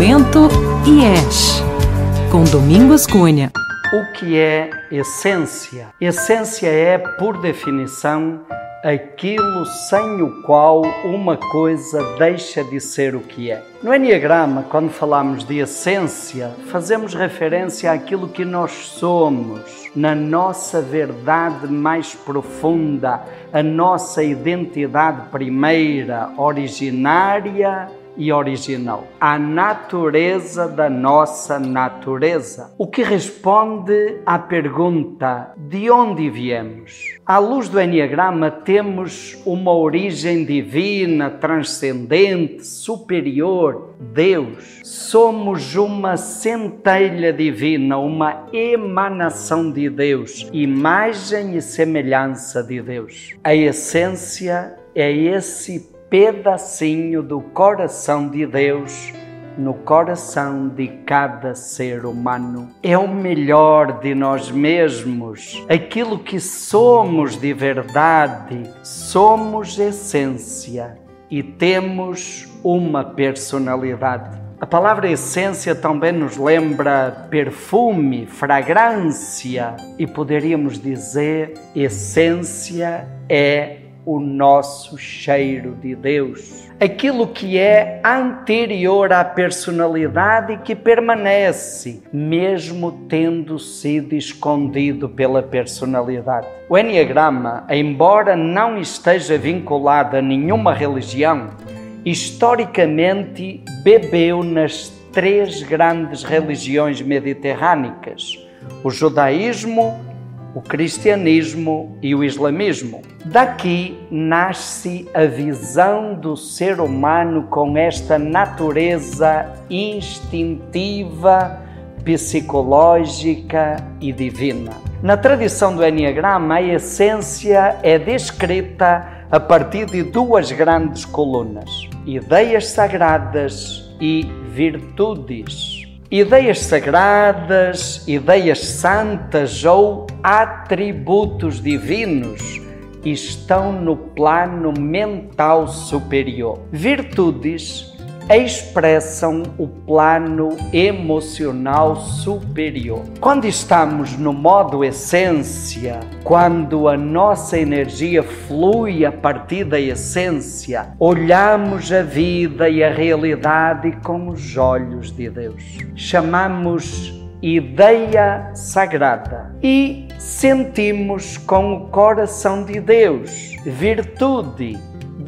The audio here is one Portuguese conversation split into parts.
Santo IES, com Domingos Cunha. O que é essência? Essência é, por definição, aquilo sem o qual uma coisa deixa de ser o que é. No Enneagrama, quando falamos de essência, fazemos referência àquilo que nós somos, na nossa verdade mais profunda, a nossa identidade primeira, originária e original, a natureza da nossa natureza, o que responde à pergunta de onde viemos. À luz do Enneagrama, temos uma origem divina, transcendente, superior, Deus. Somos uma centelha divina, uma emanação de Deus, imagem e semelhança de Deus. A essência é esse pedacinho do coração de Deus no coração de cada ser humano. É o melhor de nós mesmos, aquilo que somos de verdade. Somos essência e temos uma personalidade. A palavra essência também nos lembra perfume, fragrância e poderíamos dizer essência é o nosso cheiro de Deus. Aquilo que é anterior à personalidade e que permanece, mesmo tendo sido escondido pela personalidade. O Enneagrama, embora não esteja vinculado a nenhuma religião, historicamente bebeu nas três grandes religiões mediterrânicas: o judaísmo, o cristianismo e o islamismo. Daqui nasce a visão do ser humano com esta natureza instintiva, psicológica e divina. Na tradição do Enneagrama, a essência é descrita a partir de duas grandes colunas: ideias sagradas e virtudes ideias sagradas, ideias santas ou atributos divinos estão no plano mental superior. Virtudes expressam o plano emocional superior. Quando estamos no modo essência, quando a nossa energia flui a partir da essência, olhamos a vida e a realidade com os olhos de Deus. Chamamos ideia sagrada e sentimos com o coração de Deus virtude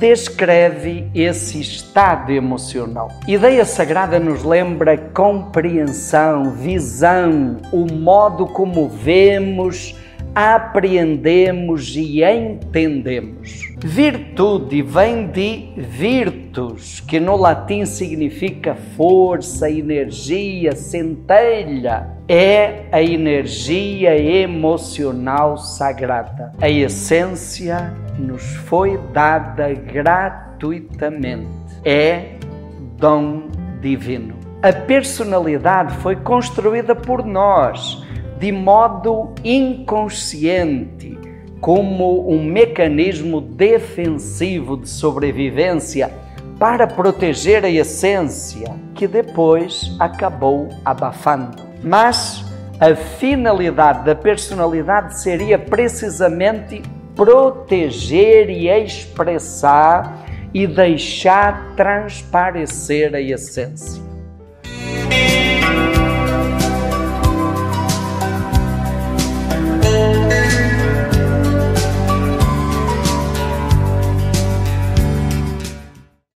descreve esse estado emocional. Ideia sagrada nos lembra compreensão, visão, o modo como vemos, apreendemos e entendemos. Virtude vem de virtus, que no latim significa força, energia, centelha. É a energia emocional sagrada. A essência nos foi dada gratuitamente. É dom divino. A personalidade foi construída por nós de modo inconsciente, como um mecanismo defensivo de sobrevivência para proteger a essência, que depois acabou abafando. Mas a finalidade da personalidade seria precisamente proteger e expressar e deixar transparecer a essência.